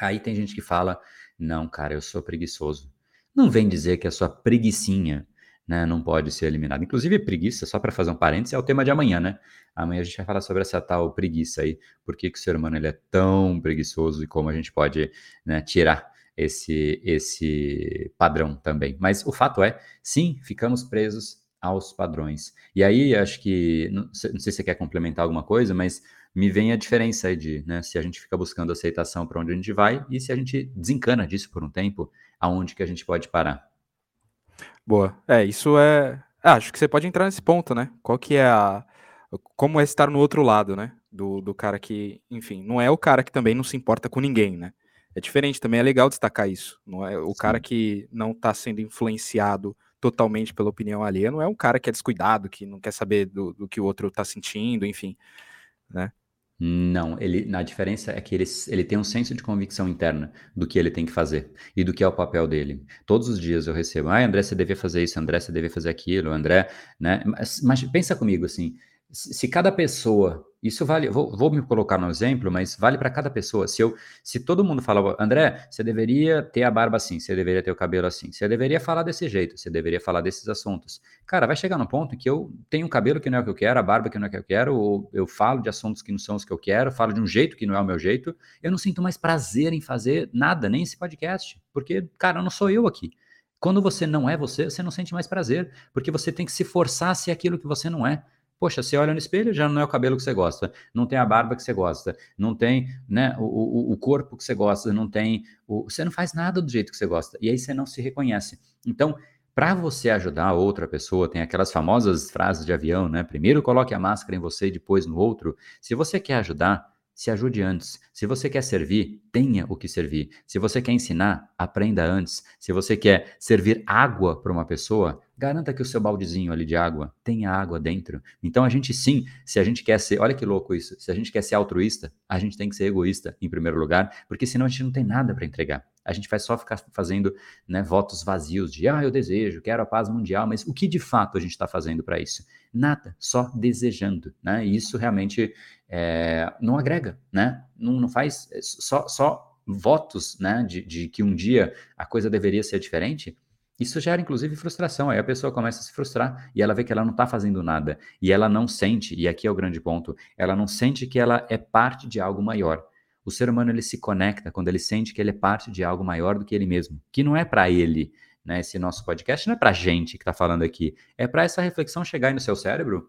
Aí tem gente que fala, não, cara, eu sou preguiçoso não vem dizer que a sua preguiçinha né, não pode ser eliminada. Inclusive, preguiça, só para fazer um parênteses, é o tema de amanhã, né? Amanhã a gente vai falar sobre essa tal preguiça aí, por que, que o ser humano ele é tão preguiçoso e como a gente pode né, tirar esse, esse padrão também. Mas o fato é, sim, ficamos presos aos padrões. E aí, acho que, não sei, não sei se você quer complementar alguma coisa, mas me vem a diferença aí de, né, se a gente fica buscando aceitação para onde a gente vai e se a gente desencana disso por um tempo, aonde que a gente pode parar. Boa. É, isso é. Ah, acho que você pode entrar nesse ponto, né? Qual que é a. Como é estar no outro lado, né? Do, do cara que, enfim, não é o cara que também não se importa com ninguém, né? É diferente, também é legal destacar isso. Não é o Sim. cara que não está sendo influenciado totalmente pela opinião alheia, não é um cara que é descuidado, que não quer saber do, do que o outro está sentindo, enfim, né? Não, ele, a diferença é que ele, ele tem um senso de convicção interna do que ele tem que fazer e do que é o papel dele. Todos os dias eu recebo, ah, André, você devia fazer isso, André, você devia fazer aquilo, André, né? Mas, mas pensa comigo assim, se cada pessoa, isso vale, vou, vou me colocar no exemplo, mas vale para cada pessoa. Se eu, se todo mundo falava, André, você deveria ter a barba assim, você deveria ter o cabelo assim, você deveria falar desse jeito, você deveria falar desses assuntos. Cara, vai chegar no ponto que eu tenho um cabelo que não é o que eu quero, a barba que não é o que eu quero, ou eu falo de assuntos que não são os que eu quero, falo de um jeito que não é o meu jeito, eu não sinto mais prazer em fazer nada, nem esse podcast, porque, cara, não sou eu aqui. Quando você não é você, você não sente mais prazer, porque você tem que se forçar a ser aquilo que você não é. Poxa, você olha no espelho, já não é o cabelo que você gosta, não tem a barba que você gosta, não tem né, o, o, o corpo que você gosta, não tem. O, você não faz nada do jeito que você gosta. E aí você não se reconhece. Então, para você ajudar outra pessoa, tem aquelas famosas frases de avião, né? Primeiro coloque a máscara em você e depois no outro. Se você quer ajudar, se ajude antes. Se você quer servir, tenha o que servir. Se você quer ensinar, aprenda antes. Se você quer servir água para uma pessoa, garanta que o seu baldezinho ali de água tenha água dentro. Então a gente sim, se a gente quer ser, olha que louco isso, se a gente quer ser altruísta, a gente tem que ser egoísta em primeiro lugar, porque senão a gente não tem nada para entregar. A gente vai só ficar fazendo né, votos vazios de, ah, eu desejo, quero a paz mundial, mas o que de fato a gente está fazendo para isso? Nada, só desejando, né? E isso realmente é, não agrega, né? Não, não faz é, só, só votos, né? De, de que um dia a coisa deveria ser diferente. Isso gera, inclusive, frustração. Aí a pessoa começa a se frustrar e ela vê que ela não está fazendo nada. E ela não sente, e aqui é o grande ponto, ela não sente que ela é parte de algo maior. O ser humano ele se conecta quando ele sente que ele é parte de algo maior do que ele mesmo, que não é para ele. Né? Esse nosso podcast não é para gente que está falando aqui, é para essa reflexão chegar aí no seu cérebro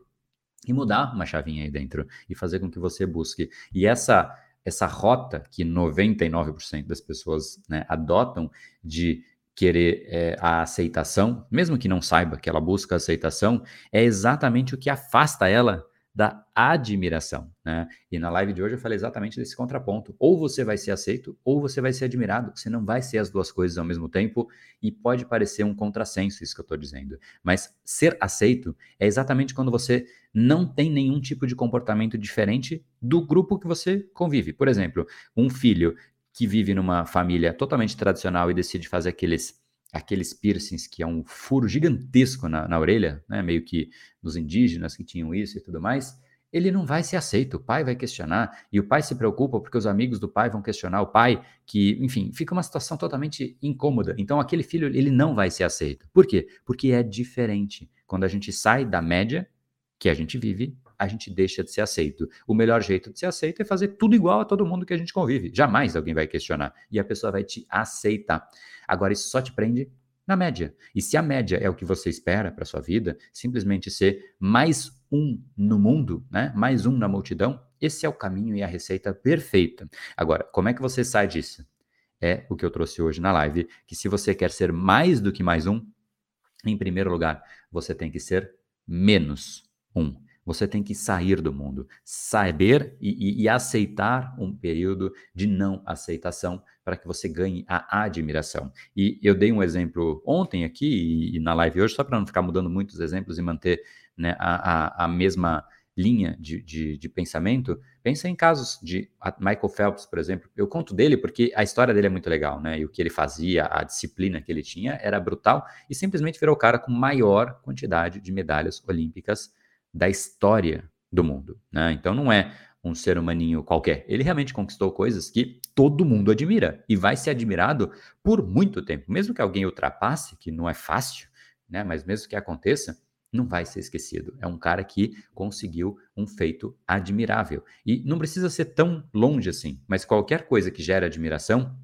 e mudar uma chavinha aí dentro e fazer com que você busque. E essa essa rota que 99% das pessoas né, adotam de querer é, a aceitação, mesmo que não saiba que ela busca aceitação, é exatamente o que afasta ela da admiração, né? E na live de hoje eu falei exatamente desse contraponto. Ou você vai ser aceito, ou você vai ser admirado. Você não vai ser as duas coisas ao mesmo tempo e pode parecer um contrassenso isso que eu estou dizendo. Mas ser aceito é exatamente quando você não tem nenhum tipo de comportamento diferente do grupo que você convive. Por exemplo, um filho que vive numa família totalmente tradicional e decide fazer aqueles aqueles piercings que é um furo gigantesco na, na orelha, né, meio que nos indígenas que tinham isso e tudo mais, ele não vai ser aceito. O pai vai questionar e o pai se preocupa porque os amigos do pai vão questionar o pai, que, enfim, fica uma situação totalmente incômoda. Então, aquele filho, ele não vai ser aceito. Por quê? Porque é diferente. Quando a gente sai da média que a gente vive, a gente deixa de ser aceito. O melhor jeito de ser aceito é fazer tudo igual a todo mundo que a gente convive. Jamais alguém vai questionar e a pessoa vai te aceitar. Agora, isso só te prende na média. E se a média é o que você espera para sua vida, simplesmente ser mais um no mundo, né? Mais um na multidão, esse é o caminho e a receita perfeita. Agora, como é que você sai disso? É o que eu trouxe hoje na live, que se você quer ser mais do que mais um, em primeiro lugar, você tem que ser menos um. Você tem que sair do mundo, saber e, e, e aceitar um período de não aceitação para que você ganhe a admiração. E eu dei um exemplo ontem aqui e, e na live hoje, só para não ficar mudando muitos exemplos e manter né, a, a, a mesma linha de, de, de, pensamento, pensa em casos de Michael Phelps, por exemplo. Eu conto dele porque a história dele é muito legal, né? E o que ele fazia, a disciplina que ele tinha era brutal e simplesmente virou o cara com maior quantidade de medalhas olímpicas da história do mundo. Né? Então não é um ser humaninho qualquer. Ele realmente conquistou coisas que todo mundo admira e vai ser admirado por muito tempo. Mesmo que alguém ultrapasse, que não é fácil, né? mas mesmo que aconteça, não vai ser esquecido. É um cara que conseguiu um feito admirável. E não precisa ser tão longe assim, mas qualquer coisa que gere admiração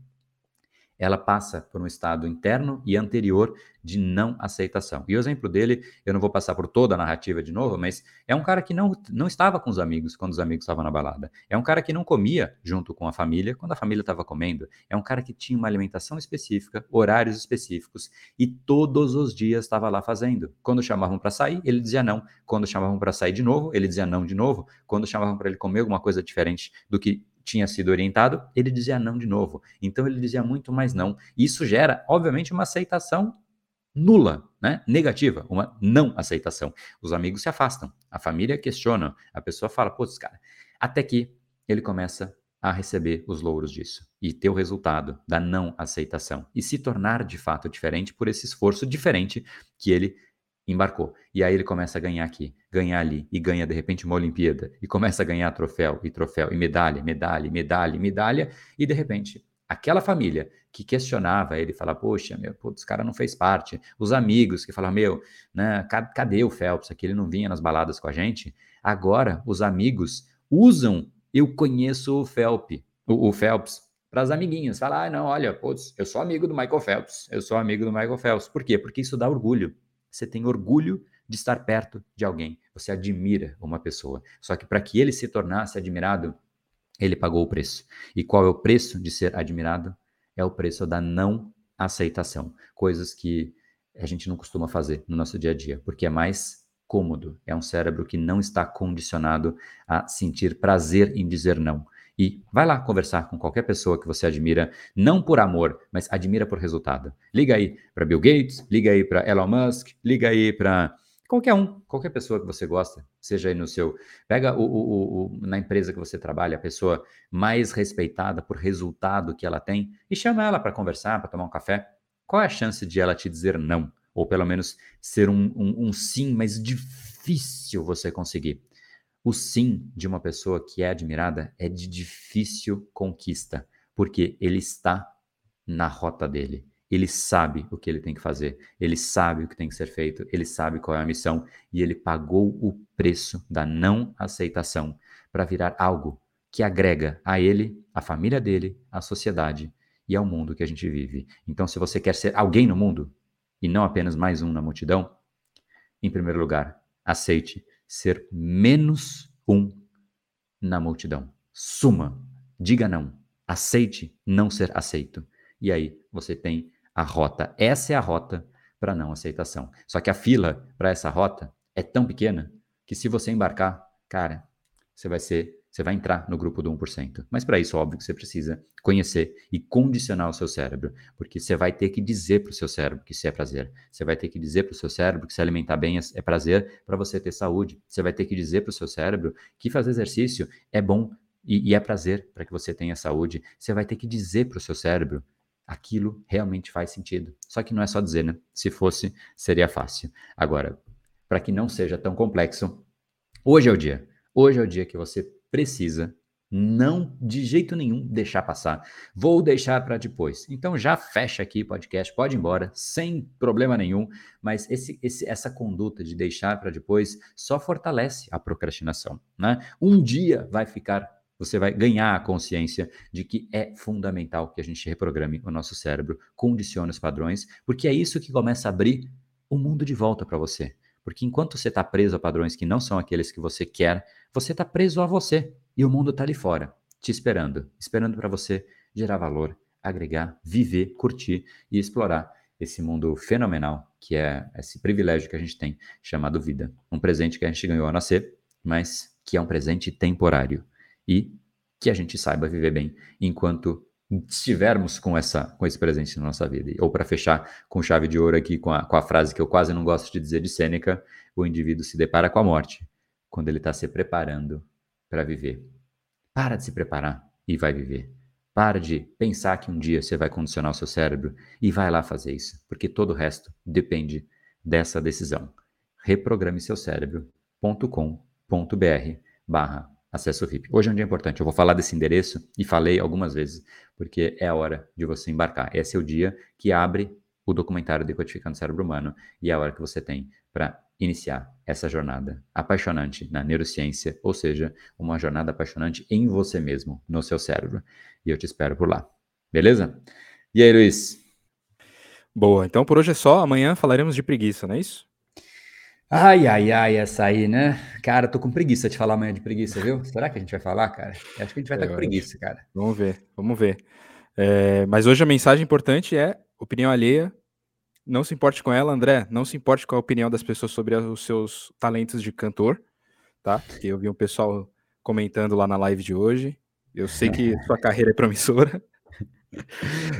ela passa por um estado interno e anterior de não aceitação. E o exemplo dele, eu não vou passar por toda a narrativa de novo, mas é um cara que não, não estava com os amigos quando os amigos estavam na balada. É um cara que não comia junto com a família quando a família estava comendo. É um cara que tinha uma alimentação específica, horários específicos e todos os dias estava lá fazendo. Quando chamavam para sair, ele dizia não. Quando chamavam para sair de novo, ele dizia não de novo. Quando chamavam para ele comer alguma coisa diferente do que tinha sido orientado, ele dizia não de novo. Então ele dizia muito mais não. Isso gera, obviamente, uma aceitação nula, né? Negativa, uma não aceitação. Os amigos se afastam, a família questiona, a pessoa fala, putz, cara, até que ele começa a receber os louros disso e ter o resultado da não aceitação e se tornar de fato diferente por esse esforço diferente que ele embarcou. E aí ele começa a ganhar aqui, ganhar ali, e ganha de repente uma Olimpíada, e começa a ganhar troféu, e troféu, e medalha, medalha, medalha, medalha, e de repente aquela família que questionava ele, fala, poxa, meu, putz, cara não fez parte, os amigos que falam, meu, né, cadê o Phelps, aqui? Ele não vinha nas baladas com a gente, agora os amigos usam, eu conheço o Phelps, o, o Phelps, para as amiguinhas, falar, ah, não, olha, putz, eu sou amigo do Michael Phelps, eu sou amigo do Michael Phelps, por quê? Porque isso dá orgulho, você tem orgulho de estar perto de alguém. Você admira uma pessoa. Só que para que ele se tornasse admirado, ele pagou o preço. E qual é o preço de ser admirado? É o preço da não aceitação. Coisas que a gente não costuma fazer no nosso dia a dia, porque é mais cômodo. É um cérebro que não está condicionado a sentir prazer em dizer não. E vai lá conversar com qualquer pessoa que você admira, não por amor, mas admira por resultado. Liga aí para Bill Gates, liga aí para Elon Musk, liga aí para qualquer um, qualquer pessoa que você gosta, seja aí no seu. Pega o, o, o, na empresa que você trabalha, a pessoa mais respeitada por resultado que ela tem e chama ela para conversar, para tomar um café. Qual é a chance de ela te dizer não? Ou pelo menos ser um, um, um sim, mas difícil você conseguir. O sim de uma pessoa que é admirada é de difícil conquista, porque ele está na rota dele. Ele sabe o que ele tem que fazer, ele sabe o que tem que ser feito, ele sabe qual é a missão e ele pagou o preço da não aceitação para virar algo que agrega a ele, a família dele, a sociedade e ao mundo que a gente vive. Então, se você quer ser alguém no mundo e não apenas mais um na multidão, em primeiro lugar, aceite ser menos um na multidão. Suma, diga não, aceite não ser aceito. E aí você tem a rota. Essa é a rota para não aceitação. Só que a fila para essa rota é tão pequena que se você embarcar, cara, você vai ser você vai entrar no grupo do 1%. Mas para isso, óbvio que você precisa conhecer e condicionar o seu cérebro, porque você vai ter que dizer para o seu cérebro que isso é prazer. Você vai ter que dizer para o seu cérebro que se alimentar bem é, é prazer para você ter saúde. Você vai ter que dizer para o seu cérebro que fazer exercício é bom e, e é prazer para que você tenha saúde. Você vai ter que dizer para o seu cérebro aquilo realmente faz sentido. Só que não é só dizer, né? Se fosse, seria fácil. Agora, para que não seja tão complexo, hoje é o dia Hoje é o dia que você precisa não de jeito nenhum deixar passar. Vou deixar para depois. Então já fecha aqui o podcast, pode ir embora, sem problema nenhum. Mas esse, esse, essa conduta de deixar para depois só fortalece a procrastinação. Né? Um dia vai ficar, você vai ganhar a consciência de que é fundamental que a gente reprograme o nosso cérebro, condicione os padrões, porque é isso que começa a abrir o mundo de volta para você. Porque enquanto você está preso a padrões que não são aqueles que você quer, você está preso a você. E o mundo está ali fora, te esperando, esperando para você gerar valor, agregar, viver, curtir e explorar esse mundo fenomenal que é esse privilégio que a gente tem chamado vida. Um presente que a gente ganhou ao nascer, mas que é um presente temporário e que a gente saiba viver bem enquanto estivermos com essa com esse presente na nossa vida. Ou para fechar com chave de ouro aqui com a, com a frase que eu quase não gosto de dizer de Sêneca, o indivíduo se depara com a morte quando ele está se preparando para viver. Para de se preparar e vai viver. Para de pensar que um dia você vai condicionar o seu cérebro e vai lá fazer isso, porque todo o resto depende dessa decisão. Reprograme seu cérebro.com.br barra acesso VIP. Hoje é um dia importante, eu vou falar desse endereço e falei algumas vezes, porque é a hora de você embarcar. Esse é o dia que abre o documentário Decodificando o Cérebro Humano e é a hora que você tem para iniciar essa jornada apaixonante na neurociência, ou seja, uma jornada apaixonante em você mesmo, no seu cérebro. E eu te espero por lá. Beleza? E aí, Luiz? Boa, então por hoje é só. Amanhã falaremos de preguiça, não é isso? Ai, ai, ai, essa aí, né? Cara, tô com preguiça de falar amanhã de preguiça, viu? Será que a gente vai falar, cara? Acho que a gente vai estar é, com preguiça, cara. Vamos ver, vamos ver. É, mas hoje a mensagem importante é opinião alheia não se importe com ela, André. Não se importe com a opinião das pessoas sobre os seus talentos de cantor, tá? Eu vi um pessoal comentando lá na live de hoje. Eu sei que sua carreira é promissora.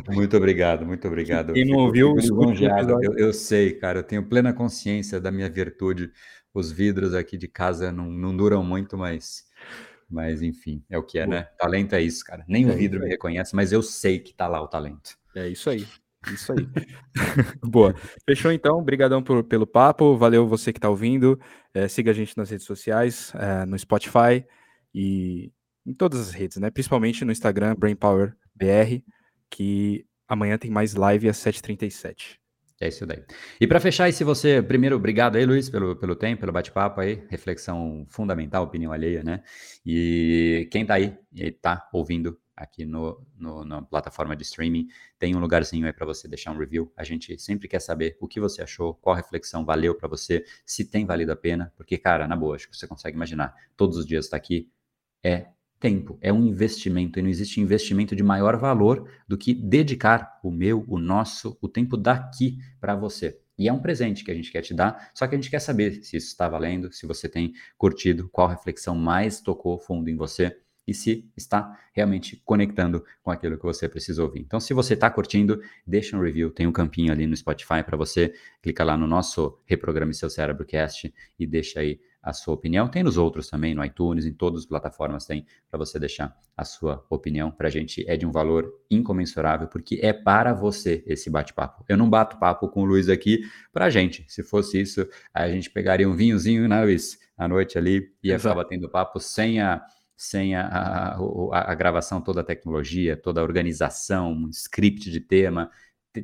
Muito obrigado, muito obrigado. Quem não ouviu, eu, eu, sei, cara, eu tenho plena consciência da minha virtude. Os vidros aqui de casa não, não duram muito, mas, mas enfim, é o que é, Boa. né? Talento é isso, cara. Nem é o vidro me reconhece, mas eu sei que tá lá o talento. É isso aí. Isso aí. Boa. Fechou então. Obrigadão por, pelo papo. Valeu você que está ouvindo. É, siga a gente nas redes sociais, é, no Spotify e em todas as redes, né? Principalmente no Instagram, BrainPowerBR, que amanhã tem mais live às 7h37. É isso daí. E para fechar, e se você, primeiro, obrigado aí, Luiz, pelo, pelo tempo, pelo bate-papo aí, reflexão fundamental, opinião alheia, né? E quem tá aí e tá ouvindo aqui no, no, na plataforma de streaming. Tem um lugarzinho aí para você deixar um review. A gente sempre quer saber o que você achou, qual reflexão valeu para você, se tem valido a pena, porque, cara, na boa, acho que você consegue imaginar, todos os dias estar tá aqui é tempo, é um investimento, e não existe investimento de maior valor do que dedicar o meu, o nosso, o tempo daqui para você. E é um presente que a gente quer te dar, só que a gente quer saber se isso está valendo, se você tem curtido, qual reflexão mais tocou fundo em você e se está realmente conectando com aquilo que você precisa ouvir. Então, se você está curtindo, deixa um review, tem um campinho ali no Spotify para você, clica lá no nosso Reprograme Seu Cérebro Cast e deixa aí a sua opinião. Tem nos outros também, no iTunes, em todas as plataformas tem para você deixar a sua opinião. Para a gente é de um valor incomensurável, porque é para você esse bate-papo. Eu não bato papo com o Luiz aqui para a gente. Se fosse isso, a gente pegaria um vinhozinho, né, Luiz, à noite ali e ia ficar batendo papo sem a sem a, a, a, gravação, toda a tecnologia, toda a organização, um script de tema,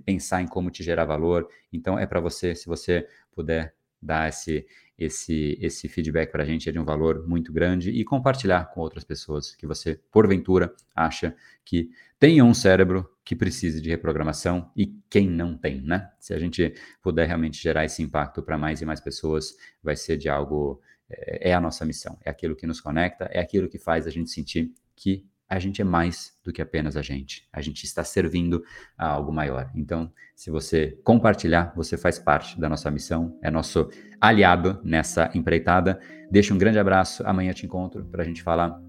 pensar em como te gerar valor. Então, é para você, se você puder dar esse, esse, esse feedback para a gente, é de um valor muito grande e compartilhar com outras pessoas que você, porventura, acha que tem um cérebro que precise de reprogramação e quem não tem, né? Se a gente puder realmente gerar esse impacto para mais e mais pessoas, vai ser de algo é, é a nossa missão, é aquilo que nos conecta, é aquilo que faz a gente sentir que a gente é mais do que apenas a gente. A gente está servindo a algo maior. Então, se você compartilhar, você faz parte da nossa missão, é nosso aliado nessa empreitada. Deixa um grande abraço. Amanhã te encontro para a gente falar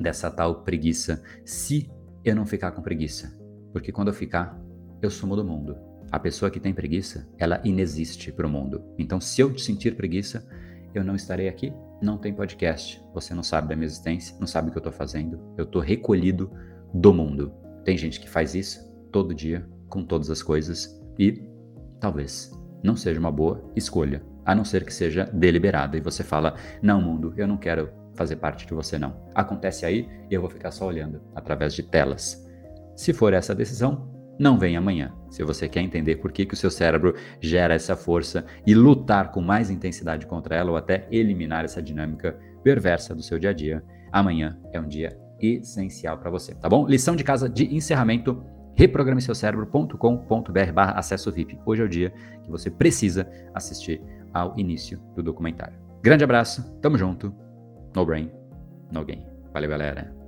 dessa tal preguiça. Se eu não ficar com preguiça, porque quando eu ficar, eu sumo do mundo. A pessoa que tem preguiça, ela inexiste para o mundo. Então, se eu sentir preguiça, eu não estarei aqui, não tem podcast. Você não sabe da minha existência, não sabe o que eu estou fazendo. Eu estou recolhido do mundo. Tem gente que faz isso todo dia, com todas as coisas, e talvez não seja uma boa escolha, a não ser que seja deliberada. E você fala: Não, mundo, eu não quero fazer parte de você, não. Acontece aí e eu vou ficar só olhando através de telas. Se for essa decisão, não vem amanhã. Se você quer entender por que, que o seu cérebro gera essa força e lutar com mais intensidade contra ela ou até eliminar essa dinâmica perversa do seu dia a dia, amanhã é um dia essencial para você, tá bom? Lição de casa de encerramento reprogrameseucérebro.com.br barra acesso VIP. Hoje é o dia que você precisa assistir ao início do documentário. Grande abraço, tamo junto, no brain, no game. Valeu, galera.